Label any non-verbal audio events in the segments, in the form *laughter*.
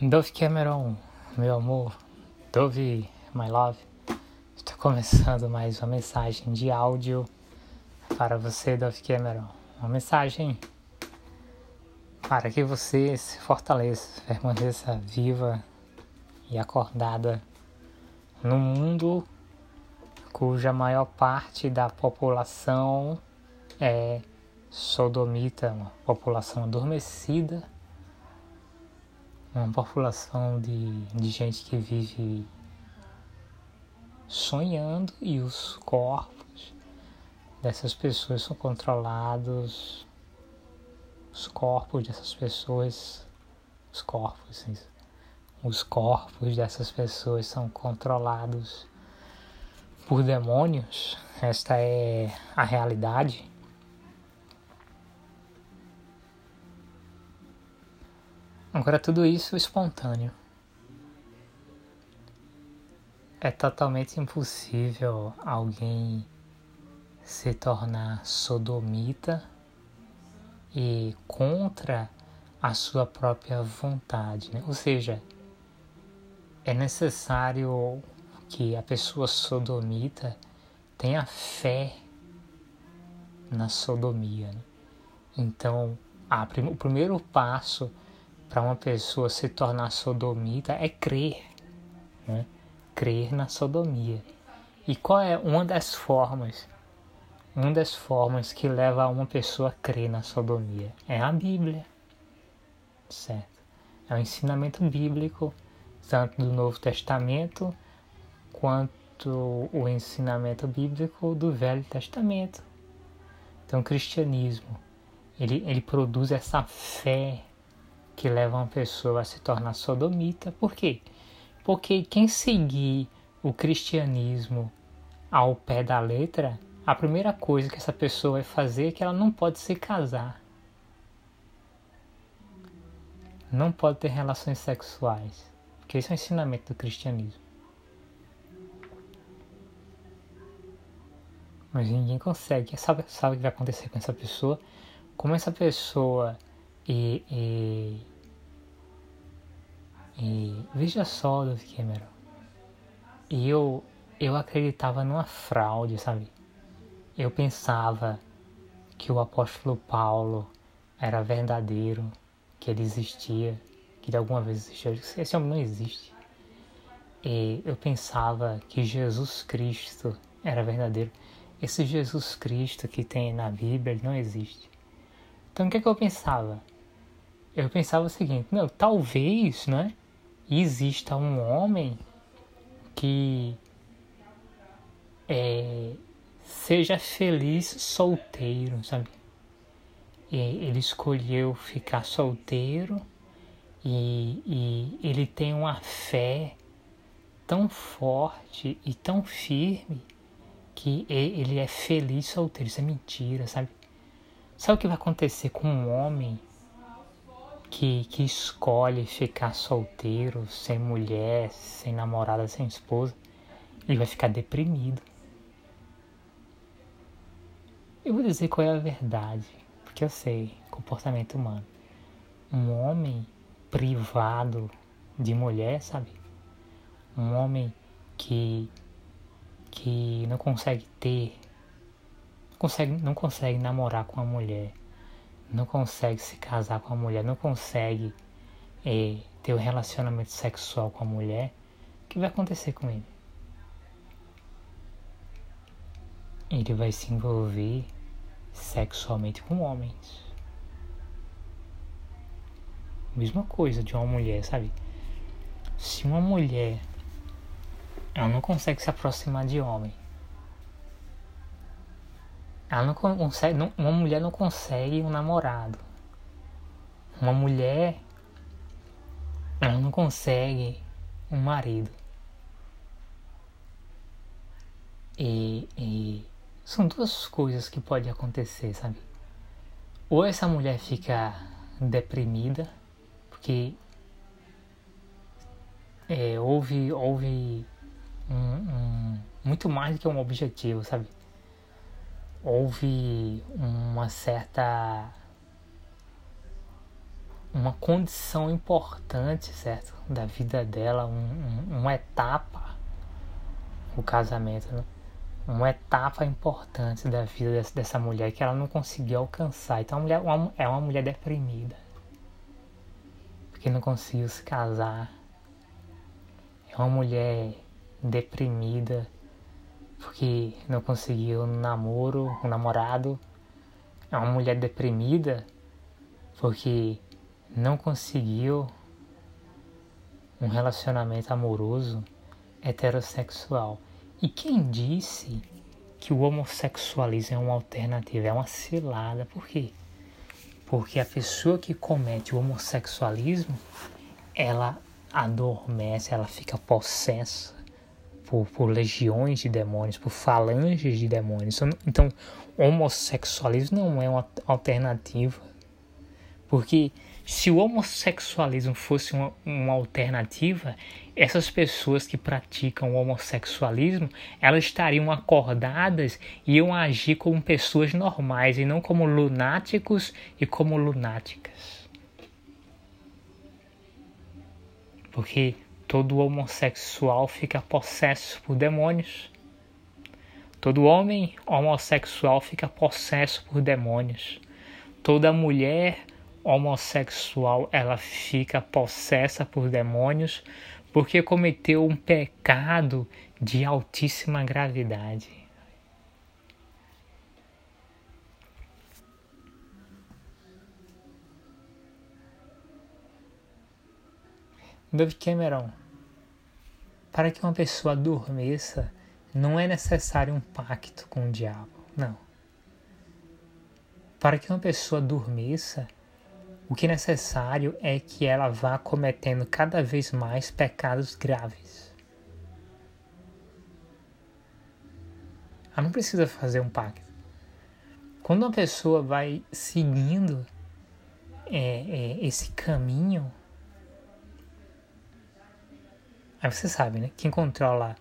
Dove Cameron, meu amor, Dove, my love, estou começando mais uma mensagem de áudio para você, Dove Cameron. Uma mensagem para que você se fortaleça, permaneça viva e acordada no mundo cuja maior parte da população é sodomita, uma população adormecida uma população de, de gente que vive sonhando e os corpos dessas pessoas são controlados, os corpos dessas pessoas, os corpos, os corpos dessas pessoas são controlados por demônios. Esta é a realidade. Agora, tudo isso espontâneo. É totalmente impossível alguém se tornar sodomita e contra a sua própria vontade. Né? Ou seja, é necessário que a pessoa sodomita tenha fé na sodomia. Né? Então, a, o primeiro passo para uma pessoa se tornar sodomita é crer, né? crer na sodomia. E qual é uma das formas? Uma das formas que leva uma pessoa a crer na sodomia é a Bíblia, certo? É o ensinamento bíblico, tanto do Novo Testamento quanto o ensinamento bíblico do Velho Testamento. Então, o cristianismo ele, ele produz essa fé que leva uma pessoa a se tornar sodomita. Por quê? Porque quem seguir o cristianismo ao pé da letra, a primeira coisa que essa pessoa vai fazer é que ela não pode se casar. Não pode ter relações sexuais. Porque esse é o ensinamento do cristianismo. Mas ninguém consegue. Sabe, sabe o que vai acontecer com essa pessoa? Como essa pessoa e, e, e veja só, Dove Cameron, eu, eu acreditava numa fraude, sabe? Eu pensava que o apóstolo Paulo era verdadeiro, que ele existia, que de alguma vez existiu. Esse homem não existe. E eu pensava que Jesus Cristo era verdadeiro. Esse Jesus Cristo que tem na Bíblia, ele não existe. Então o que, é que eu pensava? eu pensava o seguinte, não, talvez, né, exista um homem que é, seja feliz solteiro, sabe? Ele escolheu ficar solteiro e, e ele tem uma fé tão forte e tão firme que ele é feliz solteiro. Isso é mentira, sabe? Sabe o que vai acontecer com um homem que, que escolhe ficar solteiro, sem mulher, sem namorada, sem esposa, ele vai ficar deprimido. Eu vou dizer qual é a verdade, porque eu sei, comportamento humano. Um homem privado de mulher, sabe? Um homem que que não consegue ter, consegue, não consegue namorar com a mulher, não consegue se casar com a mulher, não consegue é, ter um relacionamento sexual com a mulher, o que vai acontecer com ele? Ele vai se envolver sexualmente com homens. Mesma coisa de uma mulher, sabe? Se uma mulher ela não consegue se aproximar de homem, ela não consegue, não, uma mulher não consegue um namorado. Uma mulher ela não consegue um marido. E, e são duas coisas que podem acontecer, sabe? Ou essa mulher fica deprimida, porque é, houve, houve um, um, muito mais do que um objetivo, sabe? Houve uma certa uma condição importante, certo? Da vida dela, um, um, uma etapa, o casamento, né? uma etapa importante da vida dessa, dessa mulher que ela não conseguiu alcançar. Então, a mulher uma, é uma mulher deprimida, porque não conseguiu se casar. É uma mulher deprimida, porque não conseguiu um namoro, um namorado. É uma mulher deprimida, porque não conseguiu um relacionamento amoroso heterossexual. E quem disse que o homossexualismo é uma alternativa? É uma cilada. Por quê? Porque a pessoa que comete o homossexualismo, ela adormece, ela fica possessa por, por legiões de demônios, por falanges de demônios. Então, então homossexualismo não é uma alternativa. Porque se o homossexualismo fosse uma, uma, alternativa, essas pessoas que praticam o homossexualismo, elas estariam acordadas e iam agir como pessoas normais e não como lunáticos e como lunáticas. Porque todo homossexual fica possesso por demônios. Todo homem homossexual fica possesso por demônios. Toda mulher homossexual ela fica possessa por demônios porque cometeu um pecado de altíssima gravidade. Dove Cameron, para que uma pessoa adormeça, não é necessário um pacto com o diabo, não. Para que uma pessoa adormeça, o que é necessário é que ela vá cometendo cada vez mais pecados graves. Ela não precisa fazer um pacto. Quando uma pessoa vai seguindo é, é, esse caminho, aí você sabe, né? Quem controla.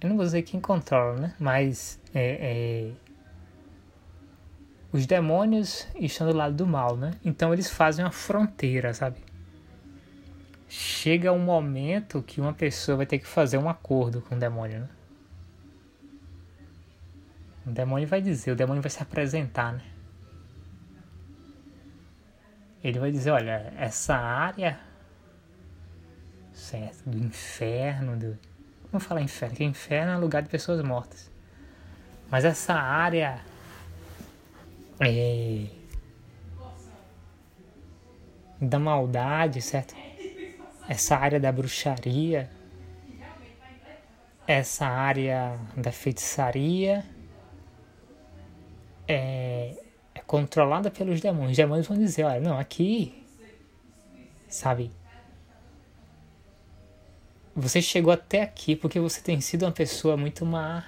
Eu não vou dizer quem controla, né? Mas é, é os demônios estão do lado do mal, né? Então eles fazem uma fronteira, sabe? Chega um momento que uma pessoa vai ter que fazer um acordo com o demônio, né? O demônio vai dizer, o demônio vai se apresentar, né? Ele vai dizer, olha, essa área certo, do inferno, do vamos falar inferno, que inferno é lugar de pessoas mortas. Mas essa área é, da maldade, certo? Essa área da bruxaria, essa área da feitiçaria é, é controlada pelos demônios. Os demônios vão dizer, olha, não, aqui, sabe? Você chegou até aqui porque você tem sido uma pessoa muito má,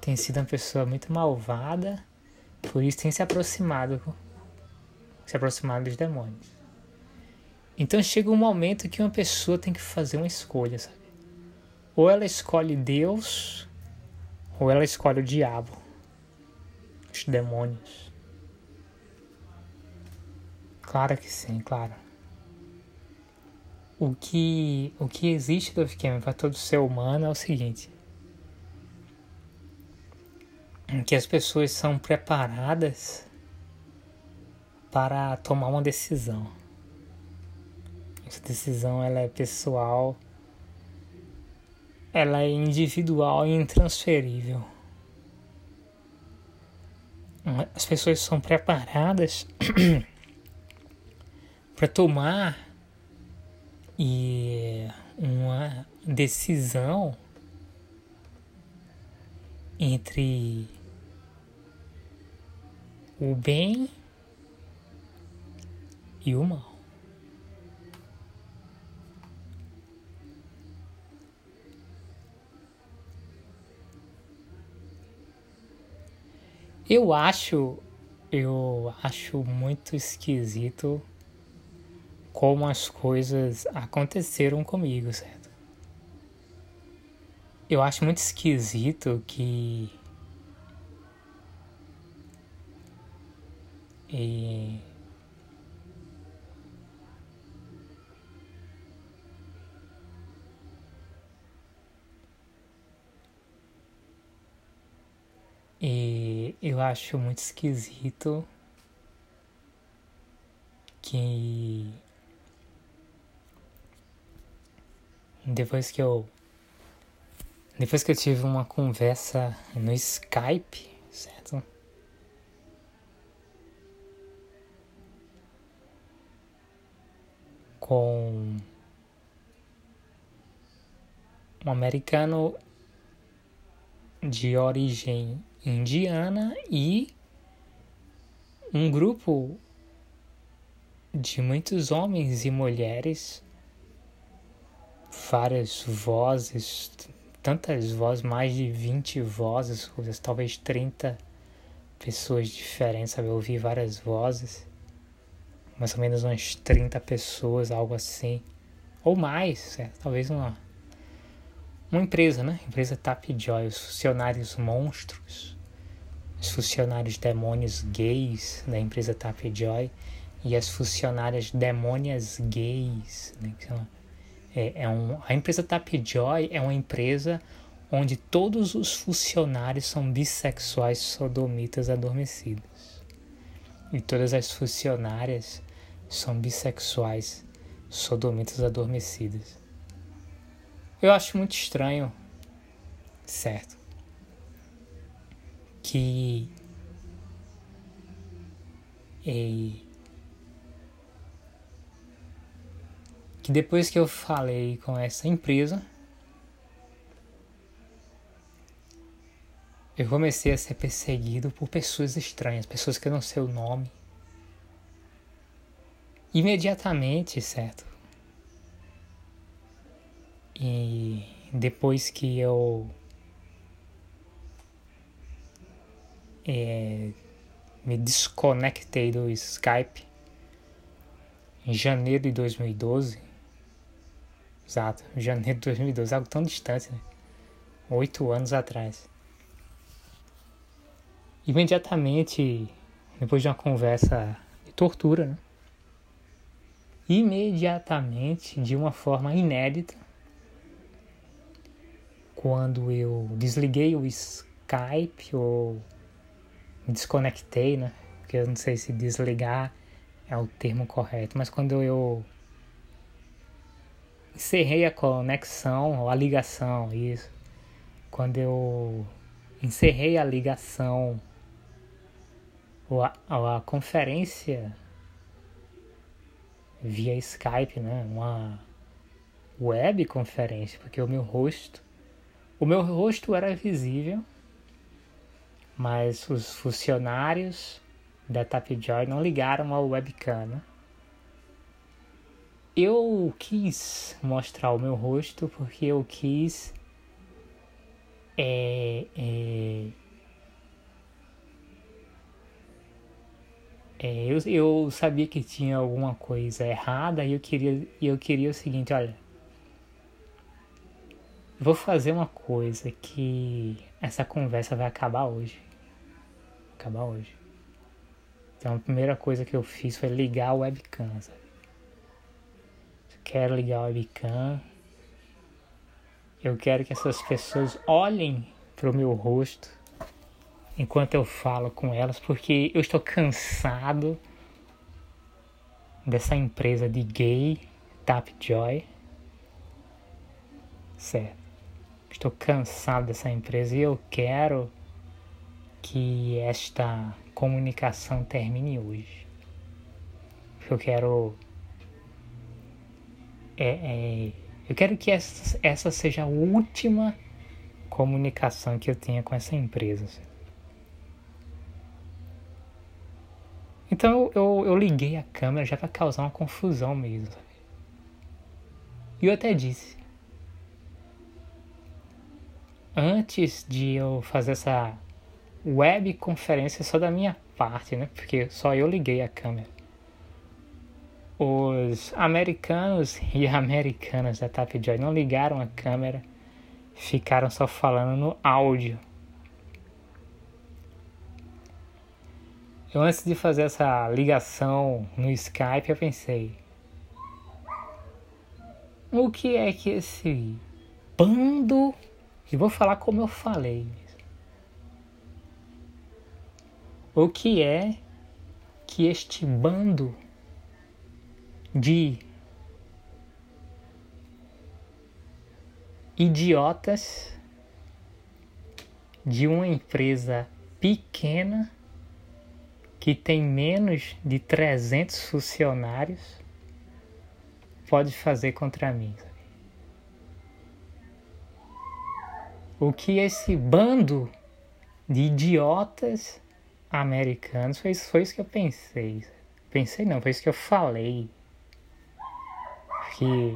tem sido uma pessoa muito malvada por isso tem se aproximado, se aproximado dos demônios. Então chega um momento que uma pessoa tem que fazer uma escolha, sabe? Ou ela escolhe Deus, ou ela escolhe o diabo, os demônios. Claro que sim, claro. O que, o que existe do esquema para todo ser humano é o seguinte: que as pessoas são preparadas para tomar uma decisão. Essa decisão ela é pessoal, ela é individual e intransferível. As pessoas são preparadas *clears throat* para tomar e uma decisão entre o bem e o mal. Eu acho, eu acho muito esquisito como as coisas aconteceram comigo, certo? Eu acho muito esquisito que E E eu acho muito esquisito que depois que eu depois que eu tive uma conversa no Skype, certo? Com um americano de origem indiana e um grupo de muitos homens e mulheres, várias vozes, tantas vozes, mais de 20 vozes, talvez 30 pessoas diferentes, sabe? Eu ouvi várias vozes, mais ou menos umas 30 pessoas, algo assim, ou mais, certo? talvez uma, uma empresa, né? Empresa Tapjoy, os funcionários monstros os funcionários demônios gays da empresa Tapjoy e as funcionárias demônias gays. Né? É, é um, a empresa Tapjoy é uma empresa onde todos os funcionários são bissexuais sodomitas adormecidas. E todas as funcionárias são bissexuais sodomitas adormecidas. Eu acho muito estranho, certo? que é, que depois que eu falei com essa empresa eu comecei a ser perseguido por pessoas estranhas, pessoas que eu não sei o nome. Imediatamente, certo? E depois que eu é, me desconectei do Skype em janeiro de 2012. Exato, janeiro de 2012, algo tão distante, né? Oito anos atrás. Imediatamente, depois de uma conversa de tortura, né? Imediatamente, de uma forma inédita, quando eu desliguei o Skype ou me desconectei, né? Porque eu não sei se desligar é o termo correto, mas quando eu encerrei a conexão ou a ligação, isso. Quando eu encerrei a ligação ou a, ou a conferência via Skype, né? Uma web conferência, porque o meu rosto, o meu rosto era visível mas os funcionários da Tapjoy não ligaram ao webcam. Né? Eu quis mostrar o meu rosto porque eu quis é, é, é, eu, eu sabia que tinha alguma coisa errada e eu queria, eu queria o seguinte, olha, vou fazer uma coisa que essa conversa vai acabar hoje acabar hoje. Então a primeira coisa que eu fiz foi ligar o webcam, sabe? Quero ligar o webcam. Eu quero que essas pessoas olhem para o meu rosto enquanto eu falo com elas, porque eu estou cansado dessa empresa de gay, Tapjoy. Certo. Estou cansado dessa empresa e eu quero que esta comunicação termine hoje. Eu quero. É, é, eu quero que essa, essa seja a última comunicação que eu tenha com essa empresa. Então eu, eu liguei a câmera já para causar uma confusão mesmo. E eu até disse. Antes de eu fazer essa webconferência só da minha parte, né? Porque só eu liguei a câmera. Os americanos e *laughs* americanas da Tapjoy não ligaram a câmera, ficaram só falando no áudio. eu antes de fazer essa ligação no Skype, eu pensei: o que é que esse bando, e vou falar como eu falei, o que é que este bando de idiotas de uma empresa pequena que tem menos de 300 funcionários pode fazer contra mim. O que esse bando de idiotas americanos foi, foi isso que eu pensei. Pensei não, foi isso que eu falei. Que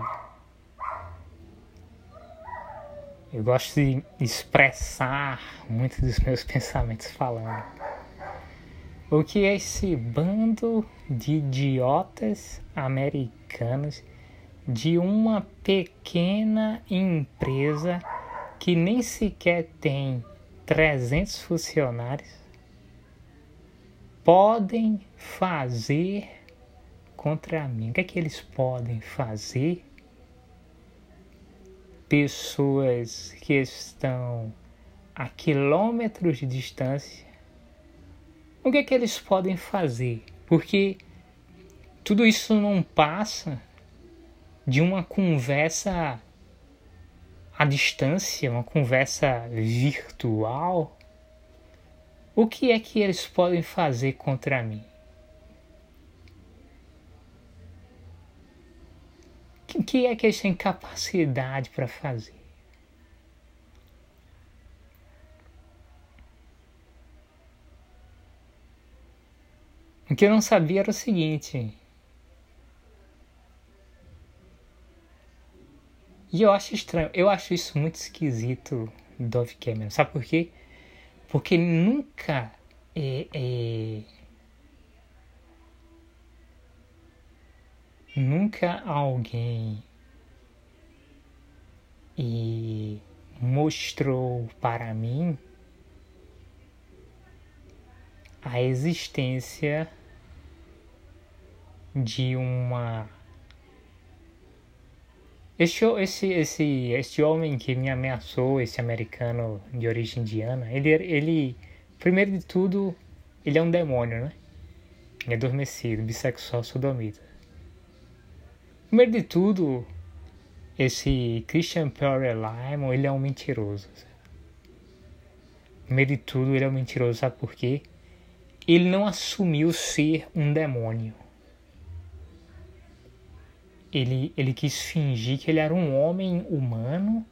eu gosto de expressar muitos dos meus pensamentos falando. O que é esse bando de idiotas americanos de uma pequena empresa que nem sequer tem 300 funcionários podem fazer contra mim? O que é que eles podem fazer? Pessoas que estão a quilômetros de distância, o que é que eles podem fazer? Porque tudo isso não passa de uma conversa à distância, uma conversa virtual o que é que eles podem fazer contra mim? O que é que eles têm capacidade para fazer? O que eu não sabia era o seguinte. E eu acho estranho, eu acho isso muito esquisito, Dove Cameron. Sabe por quê? Porque nunca é, é, nunca alguém e mostrou para mim a existência de uma esse, esse, esse, este homem que me ameaçou, esse americano de origem indiana, ele, ele, primeiro de tudo, ele é um demônio, né? É adormecido, bissexual, sodomita. Primeiro de tudo, esse Christian Perry Lyman, ele é um mentiroso. Primeiro de tudo, ele é um mentiroso, sabe por quê? Ele não assumiu ser um demônio ele, ele quis fingir que ele era um homem humano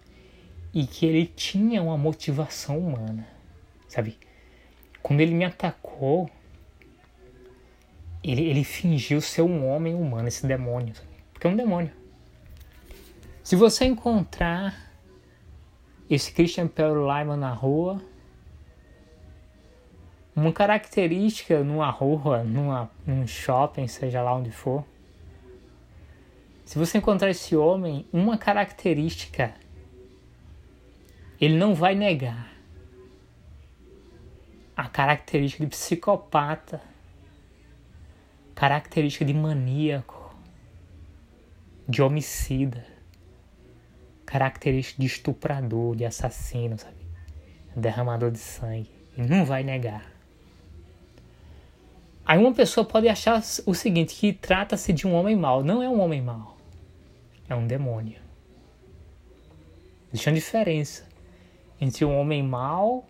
e que ele tinha uma motivação humana, sabe? Quando ele me atacou, ele, ele fingiu ser um homem humano, esse demônio, é um demônio. Se você encontrar esse Christian Pedro Lyman na rua, uma característica numa rua, numa, num shopping, seja lá onde for, se você encontrar esse homem, uma característica ele não vai negar. A característica de psicopata, característica de maníaco, de homicida, característica de estuprador, de assassino, sabe? Derramador de sangue. Ele não vai negar. Aí uma pessoa pode achar o seguinte, que trata-se de um homem mau. Não é um homem mau é um demônio. Existe uma diferença entre um homem mau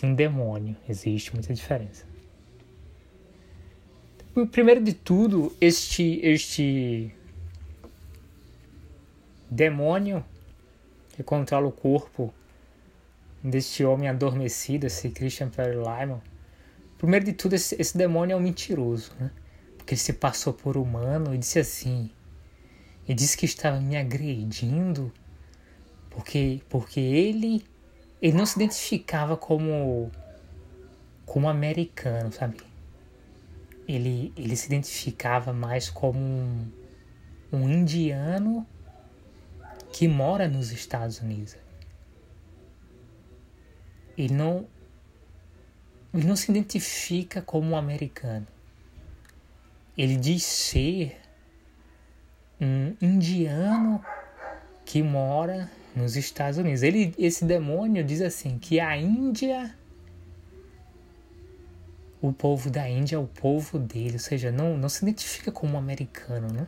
e um demônio. Existe muita diferença. Primeiro de tudo, este, este demônio que controla o corpo deste homem adormecido, esse Christian Perry Lyman. Primeiro de tudo, esse, esse demônio é um mentiroso, né? Porque ele se passou por humano e disse assim: e disse que estava me agredindo porque porque ele ele não se identificava como como americano, sabe? Ele ele se identificava mais como um, um indiano que mora nos Estados Unidos. Ele não ele não se identifica como um americano. Ele diz ser um indiano que mora nos Estados Unidos. Ele, esse demônio diz assim que a Índia, o povo da Índia é o povo dele, ou seja, não, não se identifica como um americano, né?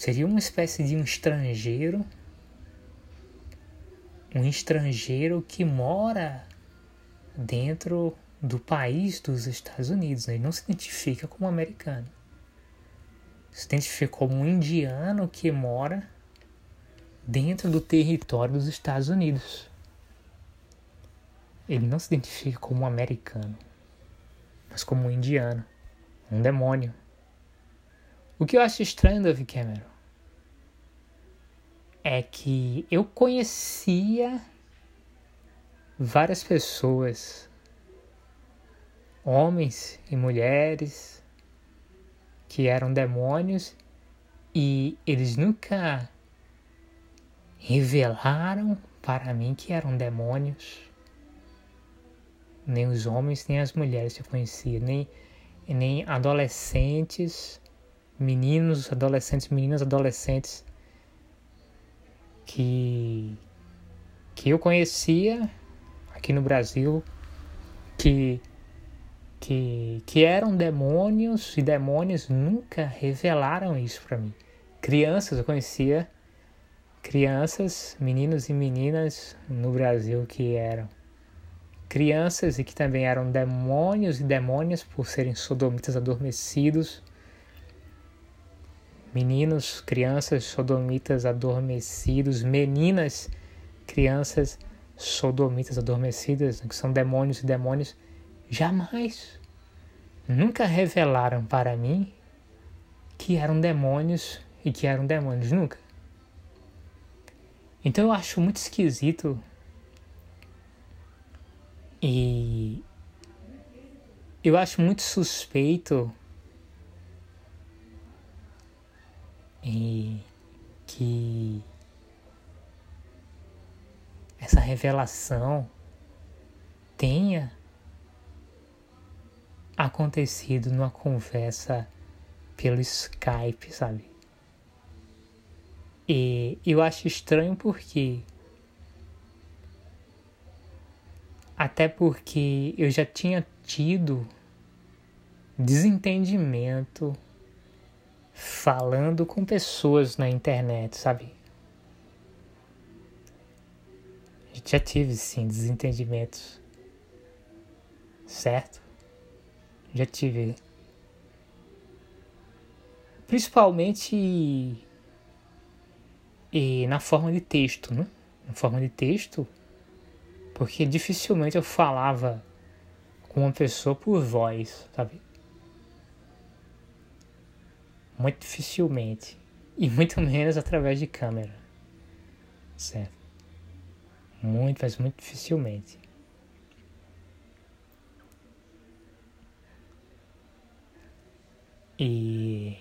Seria uma espécie de um estrangeiro, um estrangeiro que mora dentro do país dos Estados Unidos. Né? Ele não se identifica como americano. Se identifica como um indiano que mora dentro do território dos Estados Unidos. Ele não se identifica como um americano, mas como um indiano, um demônio. O que eu acho estranho, David Cameron, é que eu conhecia várias pessoas, homens e mulheres, que eram demônios e eles nunca revelaram para mim que eram demônios. Nem os homens, nem as mulheres que eu conhecia, nem, nem adolescentes, meninos, adolescentes, meninas, adolescentes que, que eu conhecia aqui no Brasil que, que, que eram demônios e demônios nunca revelaram isso para mim. Crianças eu conhecia crianças, meninos e meninas no Brasil que eram crianças e que também eram demônios e demônias por serem sodomitas adormecidos. Meninos, crianças, sodomitas adormecidos, meninas, crianças, sodomitas adormecidas, que são demônios e demônios, jamais, nunca revelaram para mim que eram demônios e que eram demônios, nunca. Então eu acho muito esquisito e eu acho muito suspeito e que essa revelação tenha acontecido numa conversa pelo Skype, sabe? E eu acho estranho porque. Até porque eu já tinha tido desentendimento falando com pessoas na internet, sabe? Já tive sim desentendimentos, certo? Já tive. Principalmente e na forma de texto, né? Na forma de texto, porque dificilmente eu falava com uma pessoa por voz, sabe? Muito dificilmente. E muito *laughs* menos através de câmera. Certo? Muito, mas muito dificilmente. E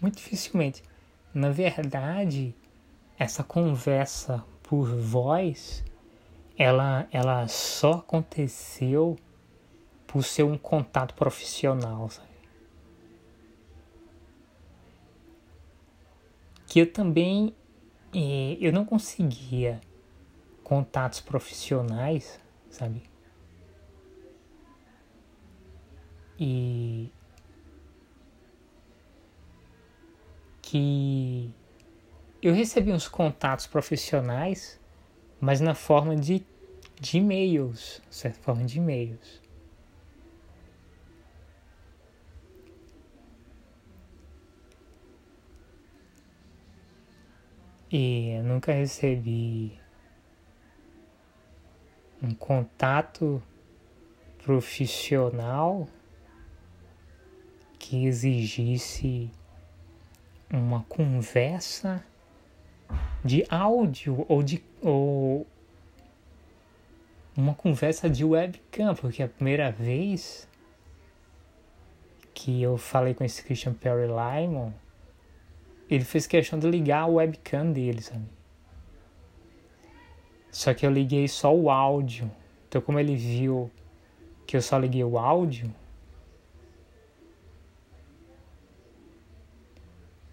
Muito dificilmente. Na verdade, essa conversa por voz, ela, ela só aconteceu por ser um contato profissional, sabe? Que eu também eh, eu não conseguia contatos profissionais, sabe? E que eu recebi uns contatos profissionais, mas na forma de, de e-mails, certa forma de e-mails. E nunca recebi um contato profissional que exigisse uma conversa de áudio ou de ou uma conversa de webcam, porque a primeira vez que eu falei com esse Christian Perry Lyman, ele fez questão de ligar a webcam dele, sabe? Só que eu liguei só o áudio. Então, como ele viu que eu só liguei o áudio,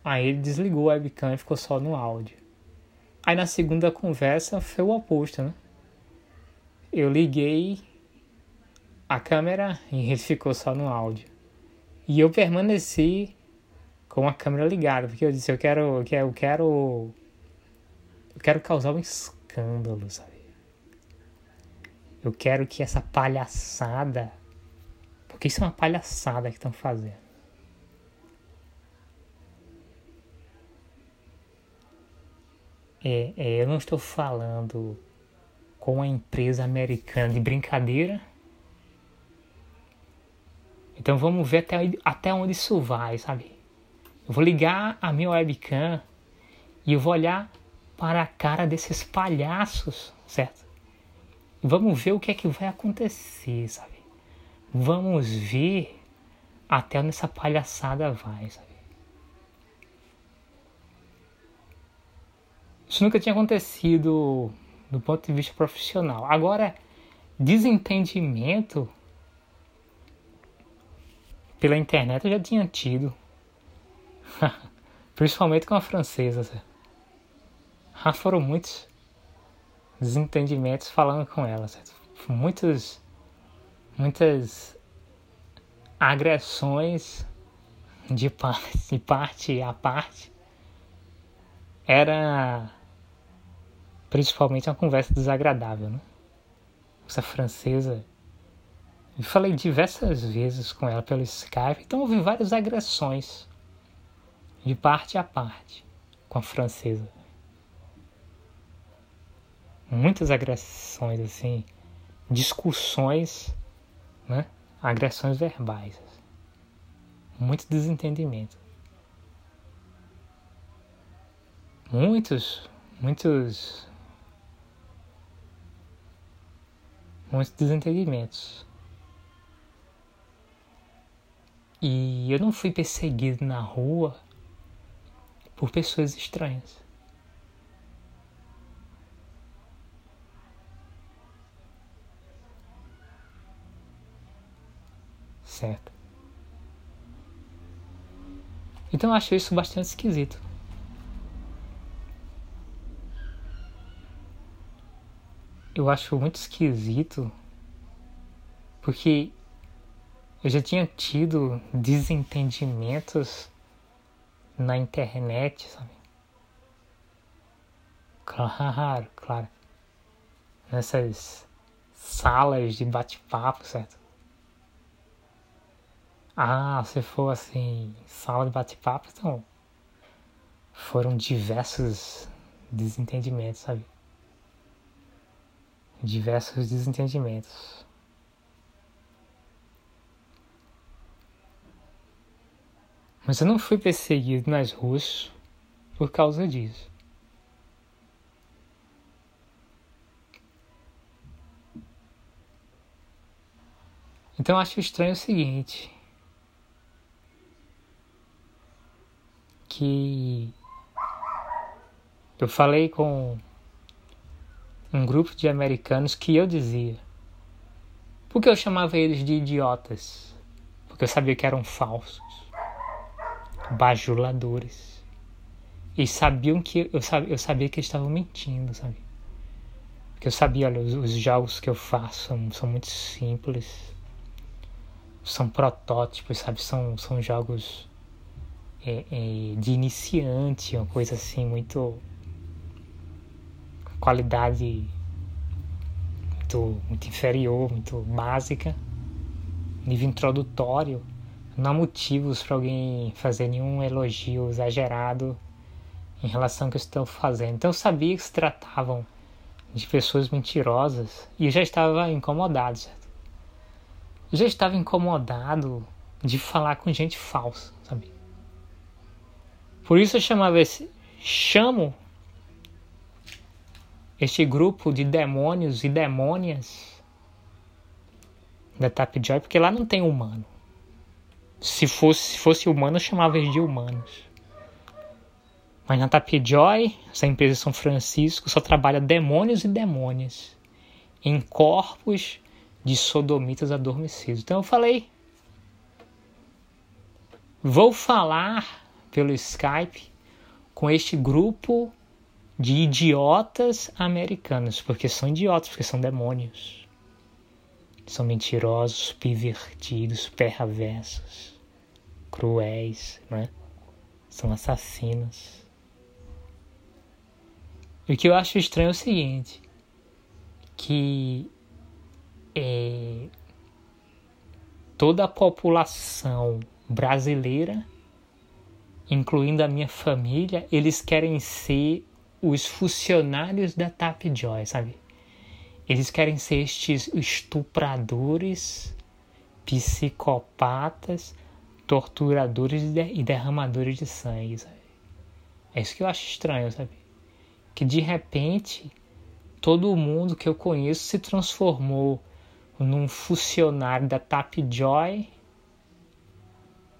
aí ele desligou a webcam e ficou só no áudio. Aí na segunda conversa foi o oposto, né? Eu liguei a câmera e ele ficou só no áudio. E eu permaneci com a câmera ligada, porque eu disse, eu quero, eu quero, eu quero, causar um escândalo, sabe? Eu quero que essa palhaçada, porque isso é uma palhaçada que estão fazendo. É, é, eu não estou falando com a empresa americana de brincadeira. Então vamos ver até, até onde isso vai, sabe? Vou ligar a minha webcam e eu vou olhar para a cara desses palhaços, certo? Vamos ver o que é que vai acontecer, sabe? Vamos ver até onde essa palhaçada vai, sabe? Isso nunca tinha acontecido do ponto de vista profissional. Agora, desentendimento pela internet eu já tinha tido. *laughs* Principalmente com a francesa. Já foram muitos desentendimentos falando com ela. Certo? Muitos, muitas agressões de parte, *laughs* de parte a parte. Era principalmente uma conversa desagradável, né? Essa francesa. Eu falei diversas vezes com ela pelo Skype, então houve várias agressões de parte a parte com a francesa. Muitas agressões, assim, discussões, né? Agressões verbais. Muito desentendimento. Muitos, muitos muitos desentendimentos. E eu não fui perseguido na rua por pessoas estranhas. Certo? Então eu acho isso bastante esquisito. eu acho muito esquisito porque eu já tinha tido desentendimentos na internet, sabe? Claro, claro. Nessas salas de bate-papo, certo? Ah, se for assim, sala de bate-papo, então foram diversos desentendimentos, sabe? diversos desentendimentos. Mas eu não fui perseguido nas ruas por causa disso. Então eu acho estranho o seguinte. Que eu falei com um grupo de americanos que eu dizia. Por que eu chamava eles de idiotas? Porque eu sabia que eram falsos, bajuladores. E sabiam que eu sabia, eu sabia que eles estavam mentindo, sabe? Porque eu sabia, olha, os, os jogos que eu faço são, são muito simples, são protótipos, sabe? São, são jogos é, é, de iniciante, uma coisa assim muito qualidade muito, muito inferior, muito básica, nível introdutório, não há motivos para alguém fazer nenhum elogio exagerado em relação ao que estou fazendo. Então eu sabia que se tratavam de pessoas mentirosas e eu já estava incomodado, certo? Eu já estava incomodado de falar com gente falsa, sabe? Por isso eu chamava esse, chamo este grupo de demônios e demônias da Tapjoy, porque lá não tem humano. Se fosse, se fosse humano, chamava eles de humanos. Mas na Tapjoy, essa empresa de São Francisco, só trabalha demônios e demônias em corpos de sodomitas adormecidos. Então eu falei, vou falar pelo Skype com este grupo de idiotas americanos, porque são idiotas, porque são demônios. São mentirosos, pervertidos, perversos, cruéis, né? São assassinos. E o que eu acho estranho é o seguinte, que é, toda a população brasileira, incluindo a minha família, eles querem ser os funcionários da Tapjoy, sabe? Eles querem ser estes estupradores, psicopatas, torturadores e derramadores de sangue, sabe? É isso que eu acho estranho, sabe? Que de repente todo mundo que eu conheço se transformou num funcionário da Tapjoy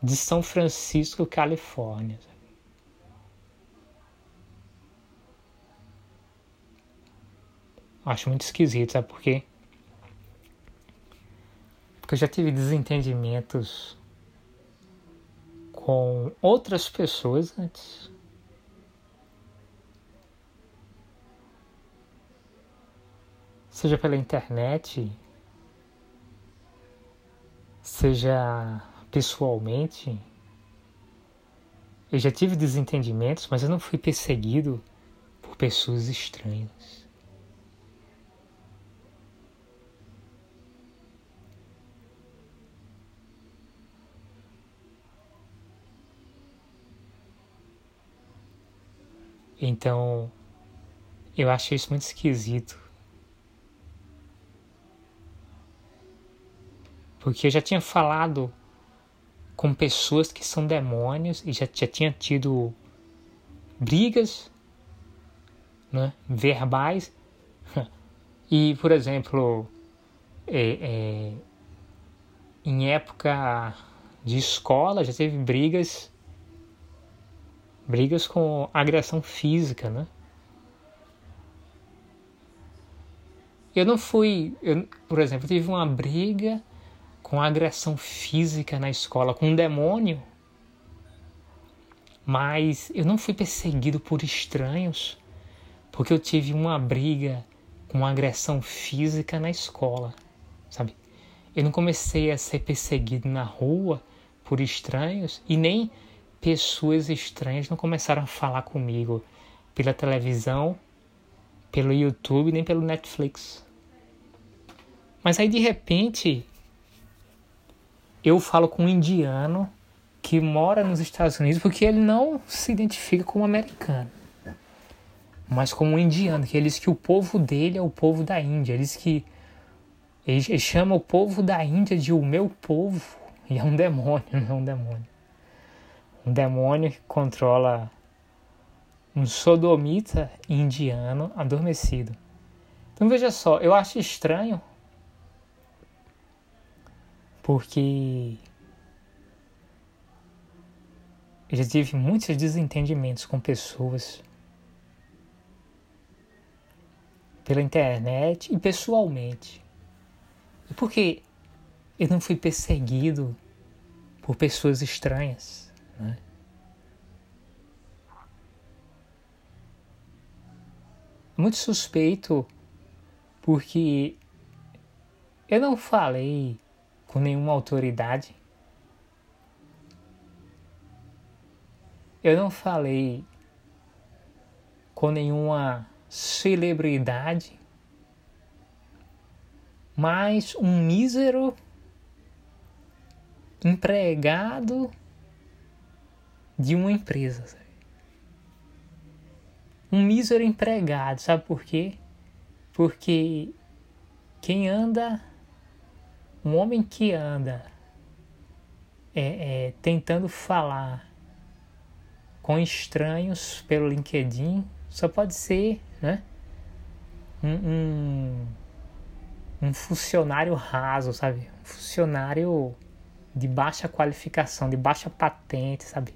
de São Francisco, Califórnia. Sabe? Acho muito esquisito, sabe por quê? Porque eu já tive desentendimentos com outras pessoas antes. Seja pela internet, seja pessoalmente. Eu já tive desentendimentos, mas eu não fui perseguido por pessoas estranhas. Então, eu acho isso muito esquisito. Porque eu já tinha falado com pessoas que são demônios e já, já tinha tido brigas né, verbais. *laughs* E, por exemplo, é, é, em época de escola já teve brigas brigas com agressão física, né? Eu não fui, eu, por exemplo, tive uma briga com agressão física na escola com um demônio, mas eu não fui perseguido por estranhos, porque eu tive uma briga com agressão física na escola, sabe? Eu não comecei a ser perseguido na rua por estranhos e nem pessoas estranhas não começaram a falar comigo pela televisão, pelo YouTube, nem pelo Netflix. Mas aí de repente eu falo com um indiano que mora nos Estados Unidos porque ele não se identifica como americano, mas como um indiano, que ele diz que o povo dele é o povo da Índia. Ele diz que ele chama o povo da Índia de o meu povo e é um demônio, não *laughs* é um demônio um demônio que controla um sodomita indiano adormecido. Então veja só, eu acho estranho porque eu já tive muitos desentendimentos com pessoas pela internet e pessoalmente. E porque eu não fui perseguido por pessoas estranhas. Né? Muito suspeito porque eu não falei com nenhuma autoridade. Eu não falei com nenhuma celebridade, mas um mísero empregado de uma empresa. Sabe? Um mísero empregado, sabe por quê? Porque quem anda, um homem que anda é, é, tentando falar com estranhos pelo LinkedIn só pode ser né, um, um, um funcionário raso, sabe? Um funcionário de baixa qualificação, de baixa patente, sabe?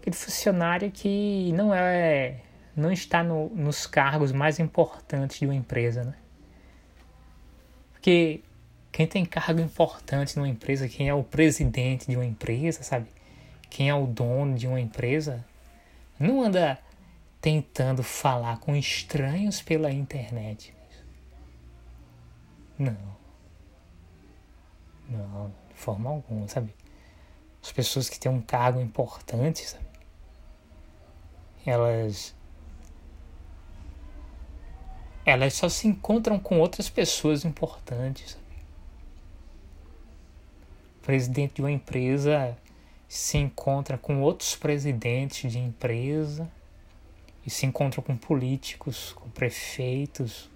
Aquele funcionário que não é não está no, nos cargos mais importantes de uma empresa, né? Porque quem tem cargo importante numa empresa, quem é o presidente de uma empresa, sabe? Quem é o dono de uma empresa, não anda tentando falar com estranhos pela internet. Não. Não, de forma alguma, sabe? As pessoas que têm um cargo importante, sabe? Elas elas só se encontram com outras pessoas importantes. O presidente de uma empresa se encontra com outros presidentes de empresa e se encontra com políticos, com prefeitos,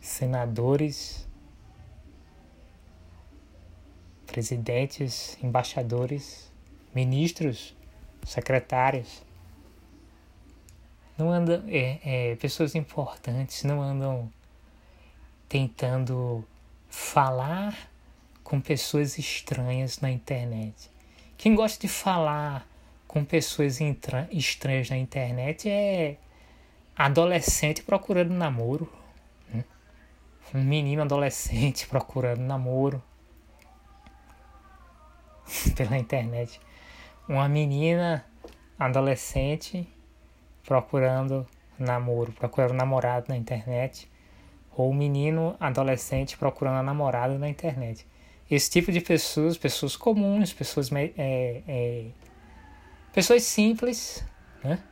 senadores, presidentes, embaixadores, ministros, secretários. Não andam, é, é, pessoas importantes não andam tentando falar com pessoas estranhas na internet. Quem gosta de falar com pessoas estranhas na internet é adolescente procurando namoro. Né? Um menino adolescente *laughs* procurando namoro *laughs* pela internet. Uma menina adolescente procurando namoro, procurando namorado na internet. Ou um menino adolescente procurando a namorada na internet. Esse tipo de pessoas, pessoas comuns, pessoas, é, é, pessoas simples, né?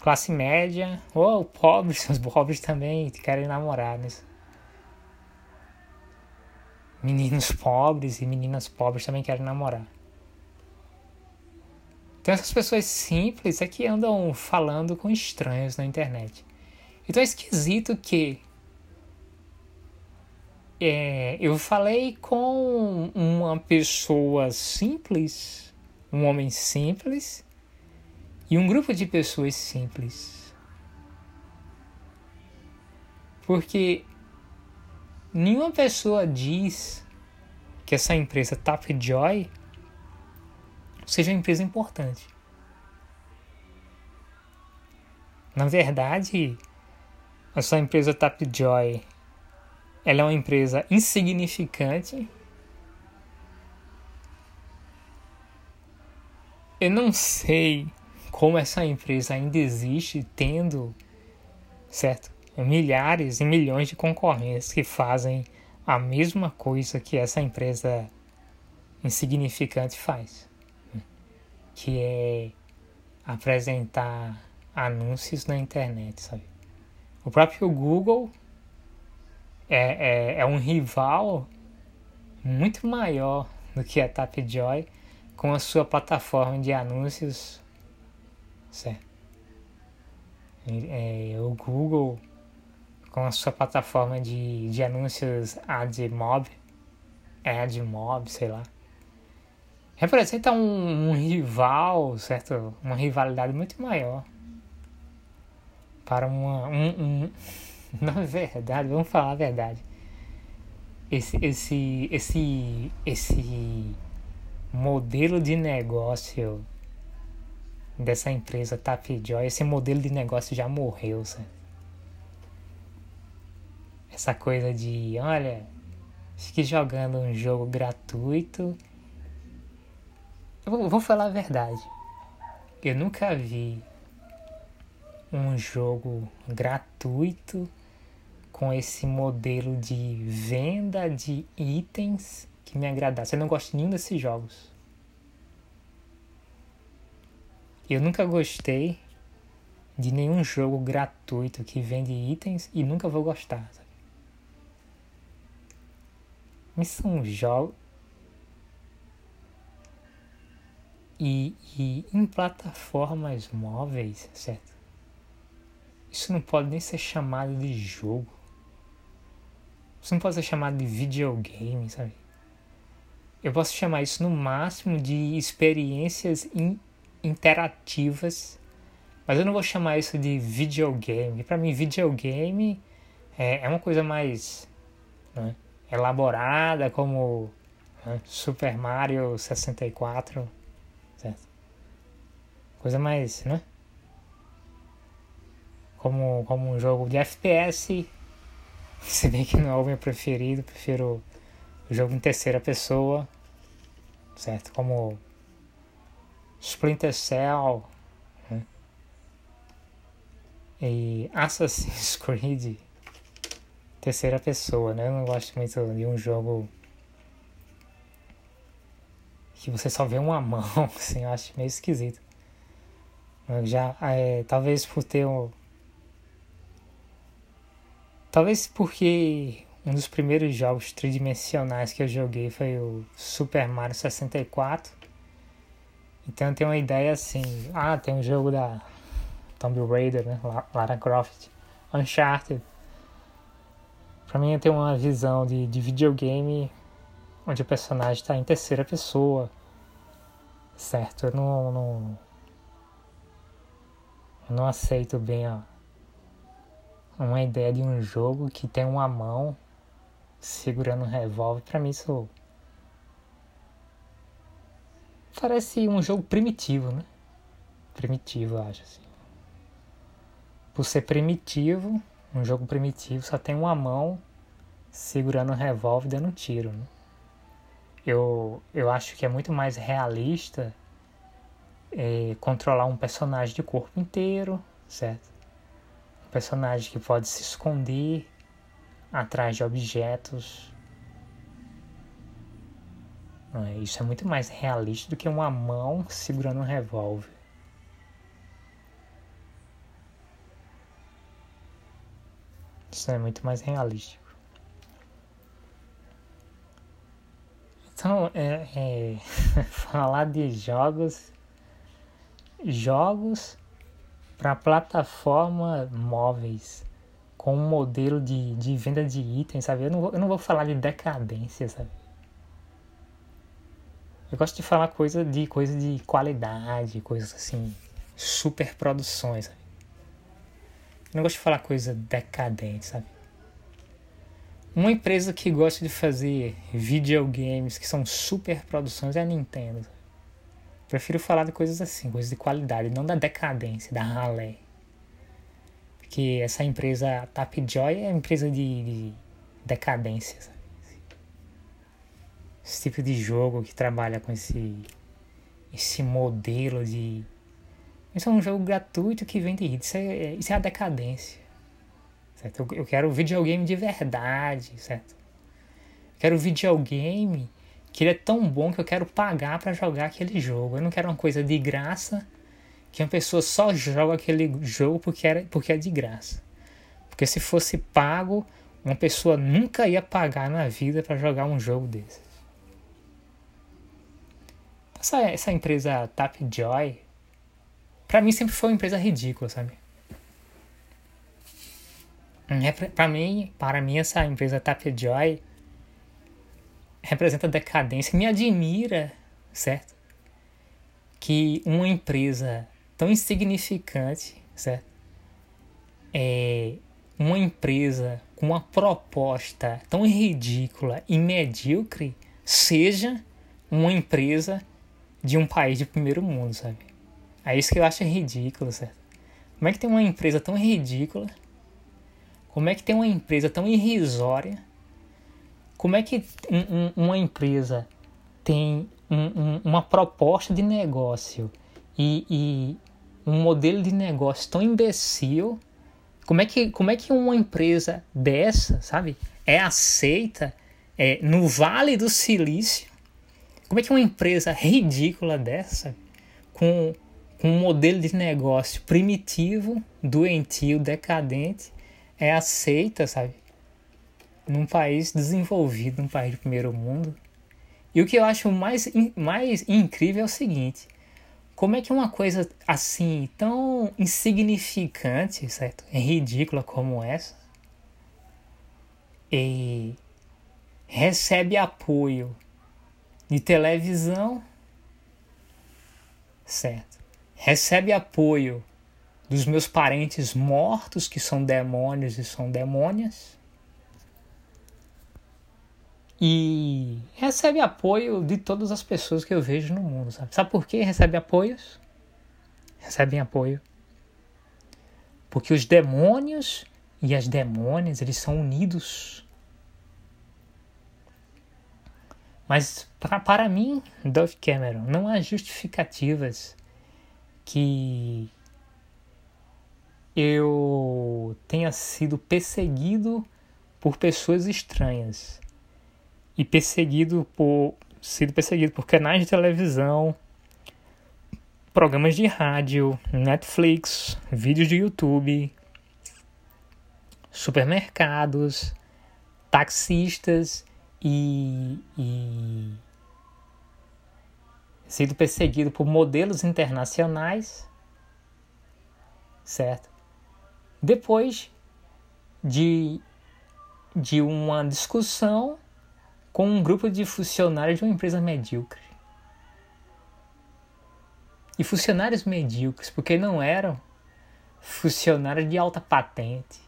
classe média, ou pobres, *laughs* os pobres também querem namorar. Né? Meninos pobres e meninas pobres também querem namorar. Então essas pessoas simples é que andam falando com estranhos na internet. Então é esquisito que é, eu falei com uma pessoa simples, um homem simples e um grupo de pessoas simples. Porque nenhuma pessoa diz que essa empresa Tapjoy seja uma empresa importante. Na verdade, essa empresa Tapjoy ela é uma empresa insignificante. Eu não sei como essa empresa ainda existe tendo, certo, milhares e milhões de concorrentes que fazem a mesma coisa que essa empresa insignificante faz que é apresentar anúncios na internet, sabe? O próprio Google é, é, é um rival muito maior do que a Tapjoy com a sua plataforma de anúncios, certo? É, o Google com a sua plataforma de, de anúncios AdMob, AdMob, sei lá representa um, um, rival, certo? Uma rivalidade muito maior para uma, um, um, *laughs* na verdade, vamos falar a verdade. Esse, esse, esse, esse modelo de negócio dessa empresa Tapjoy, esse modelo de negócio já morreu, certo? Essa coisa de, olha, fique jogando um jogo gratuito eu vou falar a verdade. Eu nunca vi um jogo gratuito com esse modelo de venda de itens que me agradasse. Eu não gosto nenhum desses jogos. Eu nunca gostei de nenhum jogo gratuito que vende itens e nunca vou gostar. Sabe? Isso são jogos E, e em plataformas móveis, certo? Isso não pode nem ser chamado de jogo. Isso não pode ser chamado de videogame, sabe? Eu posso chamar isso no máximo de experiências in interativas, mas eu não vou chamar isso de videogame. Para mim, videogame é, é, uma coisa mais né, elaborada, como né, Super Mario 64 certo? Coisa mais, né? Como, como um jogo de FPS, *laughs* se bem que não é o meu preferido, prefiro o jogo em terceira pessoa, certo? Como Splinter Cell né? e Assassin's *laughs* Creed terceira pessoa, né? Eu não gosto muito de um jogo que você só vê uma *laughs* mão, assim, eu acho meio esquisito. Já, é, talvez por ter um, talvez porque um dos primeiros jogos tridimensionais que eu joguei foi o Super Mario 64. Então eu tenho uma ideia assim, ah, tem um jogo da Tomb Raider, né? Lara Croft, Uncharted. Pra mim tenho uma visão de, de videogame onde o personagem está em terceira pessoa. Certo? Eu não, não, eu não aceito bem a, uma ideia de um jogo que tem uma mão segurando um revólver. Pra mim isso parece um jogo primitivo, né? Primitivo, eu acho assim. Por ser primitivo, um jogo primitivo só tem uma mão segurando um revólver dando um tiro, né? Eu, eu acho que é muito mais realista é, controlar um personagem de corpo inteiro, certo? Um personagem que pode se esconder atrás de objetos. É, isso é muito mais realista do que uma mão segurando um revólver. Isso é muito mais realístico. Então, é, é *laughs* falar de jogos, jogos para plataforma móveis com um modelo de, de venda de itens, sabe? Eu não, vou, eu não vou falar de decadência, sabe? Eu gosto de falar coisa de coisa de qualidade, coisas assim, super produções, sabe? Eu não gosto de falar coisa decadente, sabe? Uma empresa que gosta de fazer videogames que são super produções é a Nintendo. Prefiro falar de coisas assim, coisas de qualidade, não da decadência, da ralé. Porque essa empresa Tapjoy é empresa de, de decadência. Sabe? Esse tipo de jogo que trabalha com esse, esse modelo de. Isso é um jogo gratuito que vende hits. Isso é, isso é a decadência. Certo? Eu, quero videogame de verdade, certo? Eu quero videogame que ele é tão bom que eu quero pagar para jogar aquele jogo. Eu não quero uma coisa de graça que uma pessoa só joga aquele jogo porque, era, porque é de graça. Porque se fosse pago, uma pessoa nunca ia pagar na vida para jogar um jogo desse. Essa, essa empresa Tapjoy, para mim sempre foi uma empresa ridícula, sabe? É, para mim, para mim essa empresa Tapjoy representa decadência. Me admira, certo? Que uma empresa tão insignificante, certo? É uma empresa com uma proposta tão ridícula e medíocre seja uma empresa de um país de primeiro mundo, sabe? É isso que eu acho ridículo, certo? Como é que tem uma empresa tão ridícula como é que tem uma empresa tão irrisória? Como é que um, um, uma empresa tem um, uma proposta de negócio e, e, um modelo de negócio tão imbecil? Como é que, como é que uma empresa dessa, sabe, é aceita é, no Vale do Silício? Como é que uma empresa ridícula dessa, com, com um modelo de negócio primitivo, doentio, decadente, é aceita, sabe? Num país desenvolvido, num país de primeiro mundo. E o que eu acho mais, mais incrível é o seguinte: como é que uma coisa assim, tão insignificante, certo? É ridícula como essa, e recebe apoio de televisão, certo? Recebe apoio dos meus parentes mortos, que são demônios e são demônias. E recebe apoio de todas as pessoas que eu vejo no mundo, sabe? Sabe por que recebe apoios? Recebem apoio. Porque os demônios e as demônias, eles são unidos. Mas pra, para mim, Dove Cameron, não há justificativas que eu tenha sido perseguido por pessoas estranhas e perseguido por sido perseguido por canais de televisão, programas de rádio, Netflix, vídeos de YouTube, supermercados, taxistas e, e sido perseguido por modelos internacionais, certo? Depois de, de uma discussão com um grupo de funcionários de uma empresa medíocre. E funcionários medíocres, porque não eram funcionários de alta patente.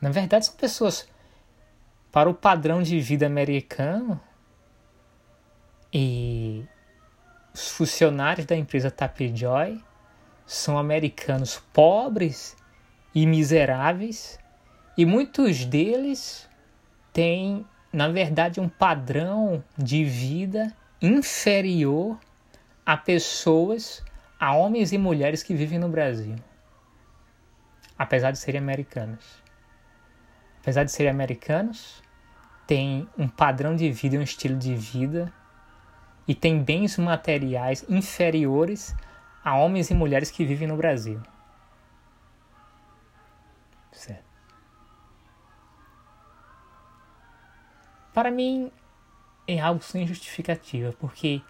Na verdade, são pessoas para o padrão de vida americano e os funcionários da empresa Tapejoy são americanos pobres e miseráveis e muitos deles têm, na verdade, um padrão de vida inferior a pessoas, a homens e mulheres que vivem no Brasil, apesar de serem americanos apesar de serem americanos, têm um padrão de vida um estilo de vida e têm bens materiais inferiores a homens e mulheres que vivem no Brasil. Certo. Para mim, é algo sem justificativa, porque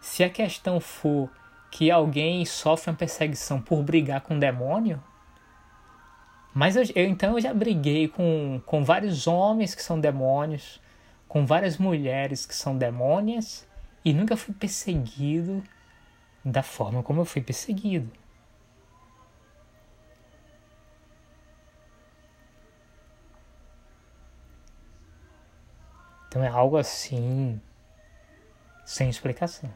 se a questão for que alguém sofre uma perseguição por brigar com um demônio, mas eu, eu, então eu já briguei com, com vários homens que são demônios, com várias mulheres que são demônias, e nunca fui perseguido da forma como eu fui perseguido. Então é algo assim, sem explicação.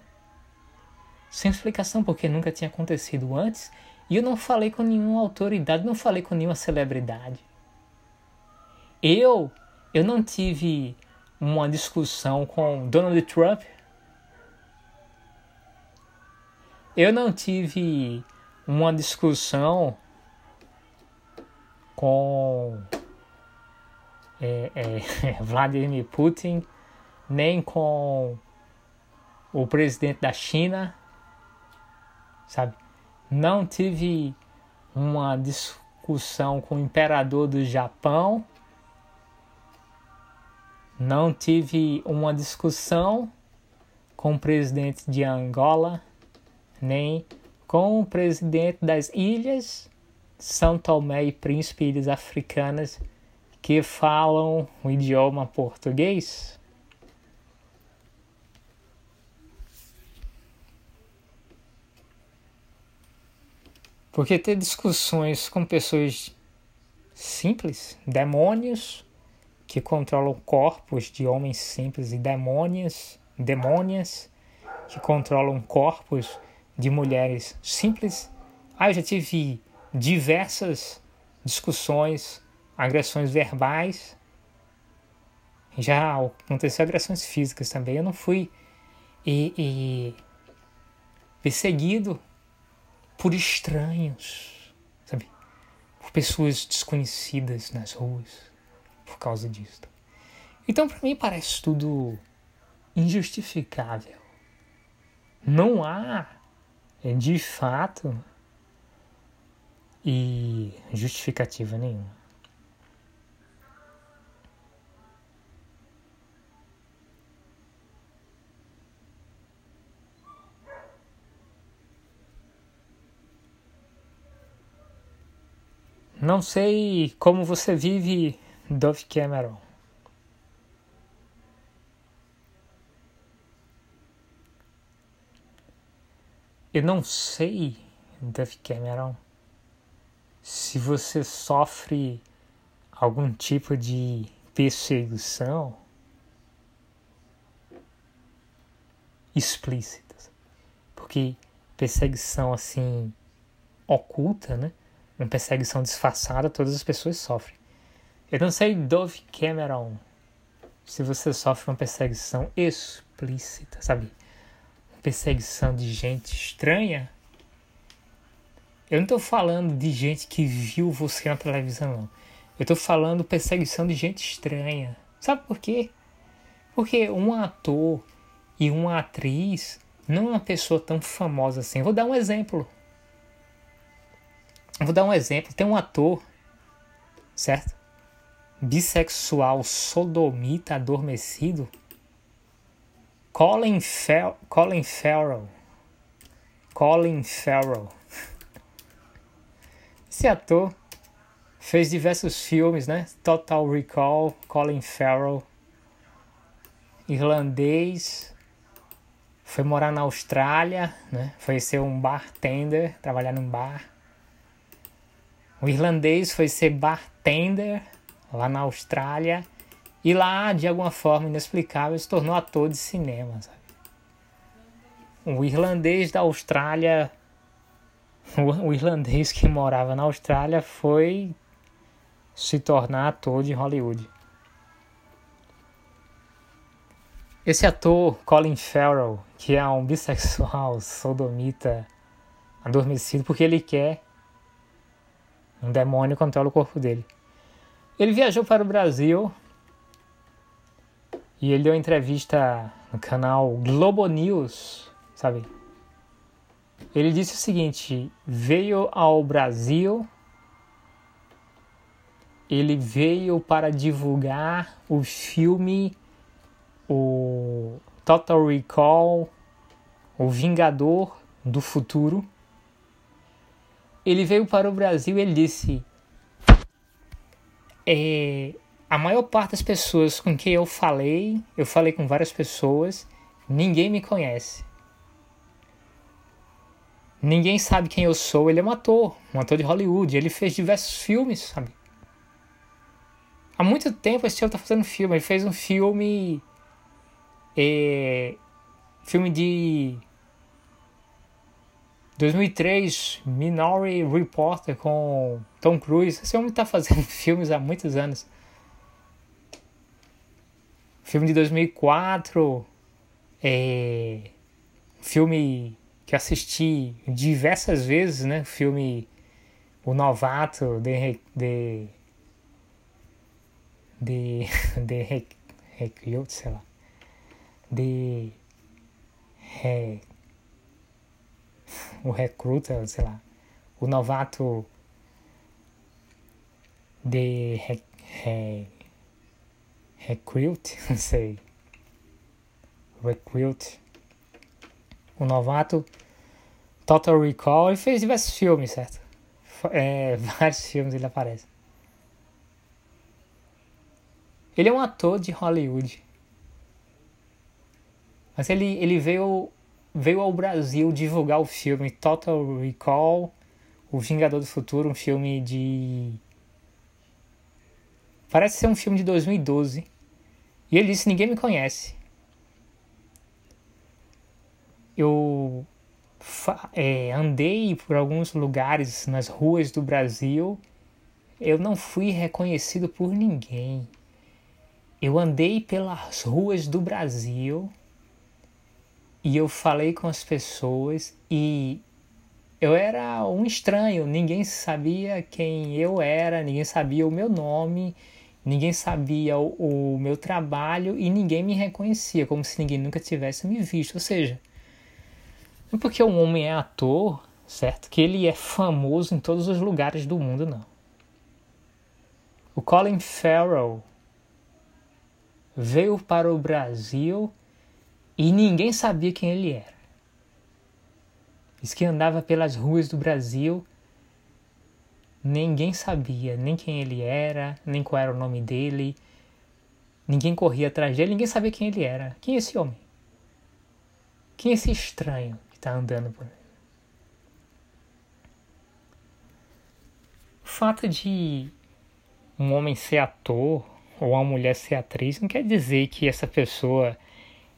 Sem explicação, porque nunca tinha acontecido antes e eu não falei com nenhuma autoridade, não falei com nenhuma celebridade. Eu, eu não tive uma discussão com Donald Trump. Eu não tive uma discussão com é, *laughs* é, Vladimir Putin, nem com o presidente da China, sabe? Não tive uma discussão com o imperador do Japão. Não tive uma discussão com o presidente de Angola, nem com o presidente das ilhas São Tomé e Príncipe, ilhas africanas que falam o idioma português. Porque ter discussões com pessoas simples, demônios que controlam corpos de homens simples e demônias, demônias que controlam corpos de mulheres simples. Ah, eu já tive diversas discussões, agressões verbais. Já aconteceu agressões físicas também. Eu não fui e, e perseguido por estranhos, sabe? Por pessoas desconhecidas nas ruas por causa disso. Então, para mim, parece tudo injustificável. Não há, é, de fato, e justificativa nenhuma. Não sei como você vive, Dove Cameron. Eu não sei, Dove Cameron, se você sofre algum tipo de perseguição explícitas. Porque perseguição assim oculta, né? Uma perseguição disfarçada, todas as pessoas sofrem. Eu não sei, Dove Cameron, se você sofre uma perseguição explícita, sabe? Perseguição de gente estranha. Eu não estou falando de gente que viu você na televisão, não. Eu estou falando perseguição de gente estranha. Sabe por quê? Porque um ator e uma atriz não é uma pessoa tão famosa assim. Vou dar um exemplo. Vou dar um exemplo. Tem um ator, certo? Bissexual, sodomita, adormecido. Colin, Fel Colin Farrell. Colin Farrell. Esse ator fez diversos filmes, né? Total Recall, Colin Farrell. Irlandês, foi morar na Austrália, né? Foi ser um bartender, trabalhar num bar. O irlandês foi ser bartender lá na Austrália e lá, de alguma forma inexplicável, se tornou ator de cinema, sabe? O irlandês da Austrália, o irlandês que morava na Austrália foi se tornar ator de Hollywood. Esse ator, Colin Farrell, que é um bissexual, sodomita, adormecido, porque ele quer um demônio controla o corpo dele. Ele viajou para o Brasil e ele deu entrevista no canal Globo News, sabe? Ele disse o seguinte: veio ao Brasil, ele veio para divulgar o filme o Total Recall, o Vingador do Futuro. Ele veio para o Brasil e ele disse: é, a maior parte das pessoas com quem eu falei, eu falei com várias pessoas, ninguém me conhece. Ninguém sabe quem eu sou. Ele é um ator, um ator de Hollywood. Ele fez diversos filmes, sabe? Há muito tempo esse homem está fazendo filme. Ele fez um filme é, filme de 2003, Minority Reporter com Tom Cruise. Esse homem está fazendo *laughs* filmes há muitos anos. Filme de 2004, é, filme que assisti diversas vezes, né? Filme O Novato de de de, de, de sei lá de é, o recruta, sei lá, o novato de re, re, recruit, *laughs* não sei, recruit, o novato Total Recall e fez diversos filmes, certo? É, *laughs* vários filmes ele aparece. Ele é um ator de Hollywood. Mas ele, ele veio, veio ao Brasil divulgar o filme Total Recall, O Vingador do Futuro, um filme de. Parece ser um filme de 2012. E ele disse: Ninguém me conhece. Eu é, andei por alguns lugares nas ruas do Brasil. Eu não fui reconhecido por ninguém. Eu andei pelas ruas do Brasil e eu falei com as pessoas e eu era um estranho, ninguém sabia quem eu era, ninguém sabia o meu nome, ninguém sabia o, o, meu trabalho e ninguém me reconhecia, como se ninguém nunca tivesse me visto. Ou seja, não é porque um homem é ator, certo? Que ele é famoso em todos os lugares do mundo, não. O Colin Farrell veio para o Brasil e ninguém sabia quem ele era. Diz que andava pelas ruas do Brasil, ninguém sabia nem quem ele era, nem qual era o nome dele, ninguém corria atrás dele, ninguém sabia quem ele era. Quem é esse homem? Quem é esse estranho que está andando por aí? O fato de um homem ser ator, ou uma mulher ser atriz não quer dizer que essa pessoa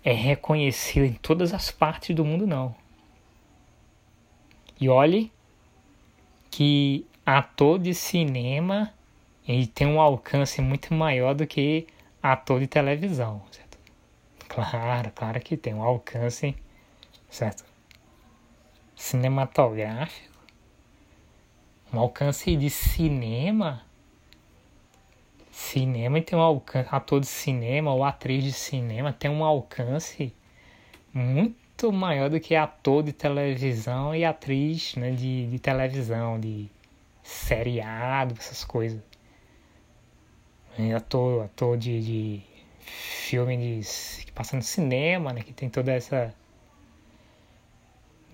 é reconhecida em todas as partes do mundo, não. E olhe que ator de cinema ele tem um alcance muito maior do que ator de televisão, certo? Claro, claro que tem um alcance, certo? Cinematográfico, um alcance de cinema cinema tem um alcance, ator de cinema ou atriz de cinema tem um alcance muito maior do que ator de televisão e atriz né, de, de televisão, de seriado, essas coisas. ator, ator de, de filme de, que passa no cinema, né, que tem toda essa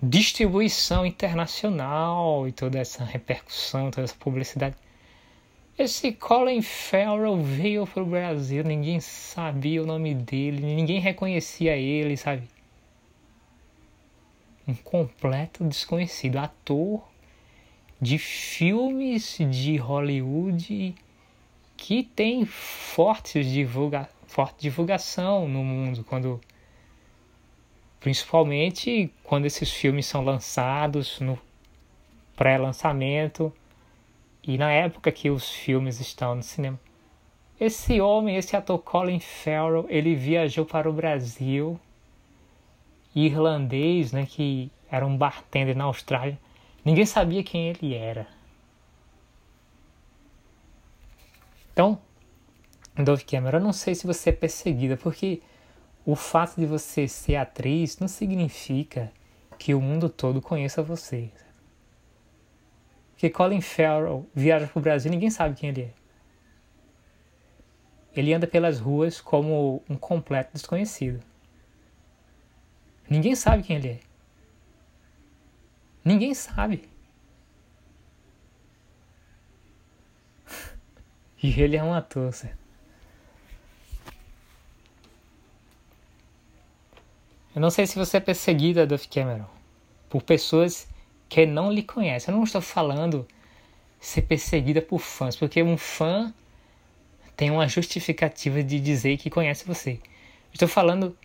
distribuição internacional e toda essa repercussão, toda essa publicidade. Esse Colin Farrell veio pro Brasil, ninguém sabia o nome dele, ninguém reconhecia ele, sabe? Um completo desconhecido, ator de filmes de Hollywood que tem fortes divulga forte divulgação no mundo quando principalmente quando esses filmes são lançados no pré-lançamento e na época que os filmes estão no cinema. Esse homem, esse ator Colin Farrell, ele viajou para o Brasil, irlandês, né, que era um bartender na Austrália. Ninguém sabia quem ele era. Então, Dove Cameron, eu não sei se você é perseguida, porque o fato de você ser atriz não significa que o mundo todo conheça você. Porque Colin Farrell viaja para o Brasil ninguém sabe quem ele é. Ele anda pelas ruas como um completo desconhecido. Ninguém sabe quem ele é. Ninguém sabe. *laughs* e ele é um ator, certo? Eu não sei se você é perseguida, Duff Cameron, por pessoas que não lhe conhece. Eu não estou falando ser perseguida por fãs, porque um fã tem uma justificativa de dizer que conhece você. Estou falando,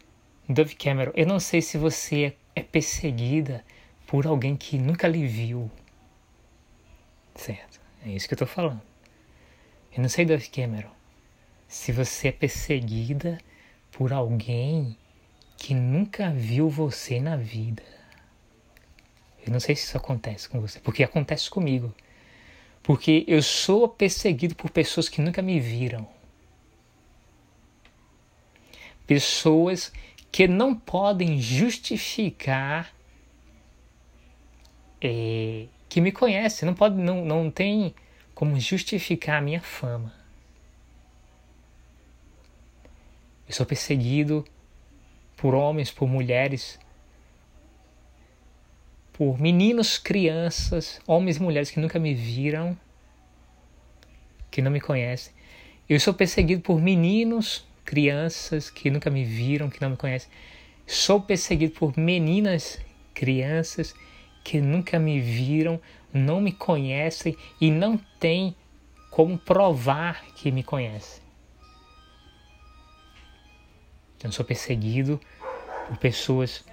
Dove Cameron, eu não sei se você é perseguida por alguém que nunca lhe viu. Certo? É isso que eu estou falando. Eu não sei, Dove Cameron, se você é perseguida por alguém que nunca viu você na vida. Eu não sei se isso acontece com você, porque acontece comigo. Porque eu sou perseguido por pessoas que nunca me viram. Pessoas que não podem justificar é, que me conhecem, não, pode, não, não tem como justificar a minha fama. Eu sou perseguido por homens, por mulheres por meninos, crianças, homens e mulheres que nunca me viram, que não me conhecem. Eu sou perseguido por meninos, crianças que nunca me viram, que não me conhecem. Sou perseguido por meninas, crianças que nunca me viram, não me conhecem e não têm como provar que me conhecem. Eu sou perseguido por pessoas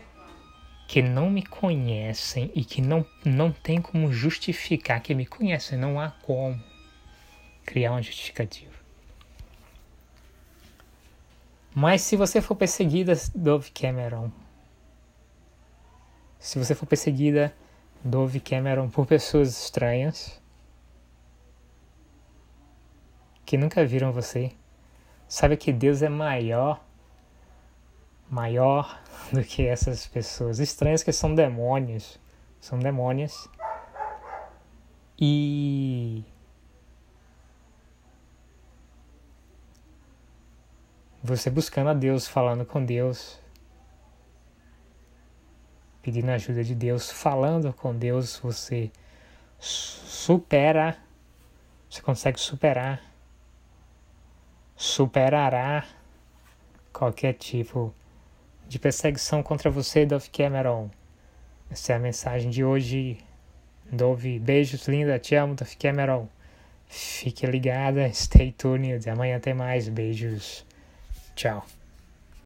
que não me conhecem e que não, não tem como justificar que me conhecem, não há como criar uma justificativa. Mas se você for perseguida, Dove Cameron, se você for perseguida, Dove Cameron, por pessoas estranhas que nunca viram você, saiba que Deus é maior maior *laughs* do que essas pessoas estranhas que são demônios, são demônios. E você buscando a Deus, falando com Deus, pedindo ajuda de Deus, falando com Deus, você supera, você consegue superar, superará qualquer tipo de perseguição contra você, Dove Cameron. Essa é a mensagem de hoje. Dove, beijos, linda, te amo, Dove Cameron. Fique ligada, stay tuned. Amanhã tem mais. Beijos. Tchau.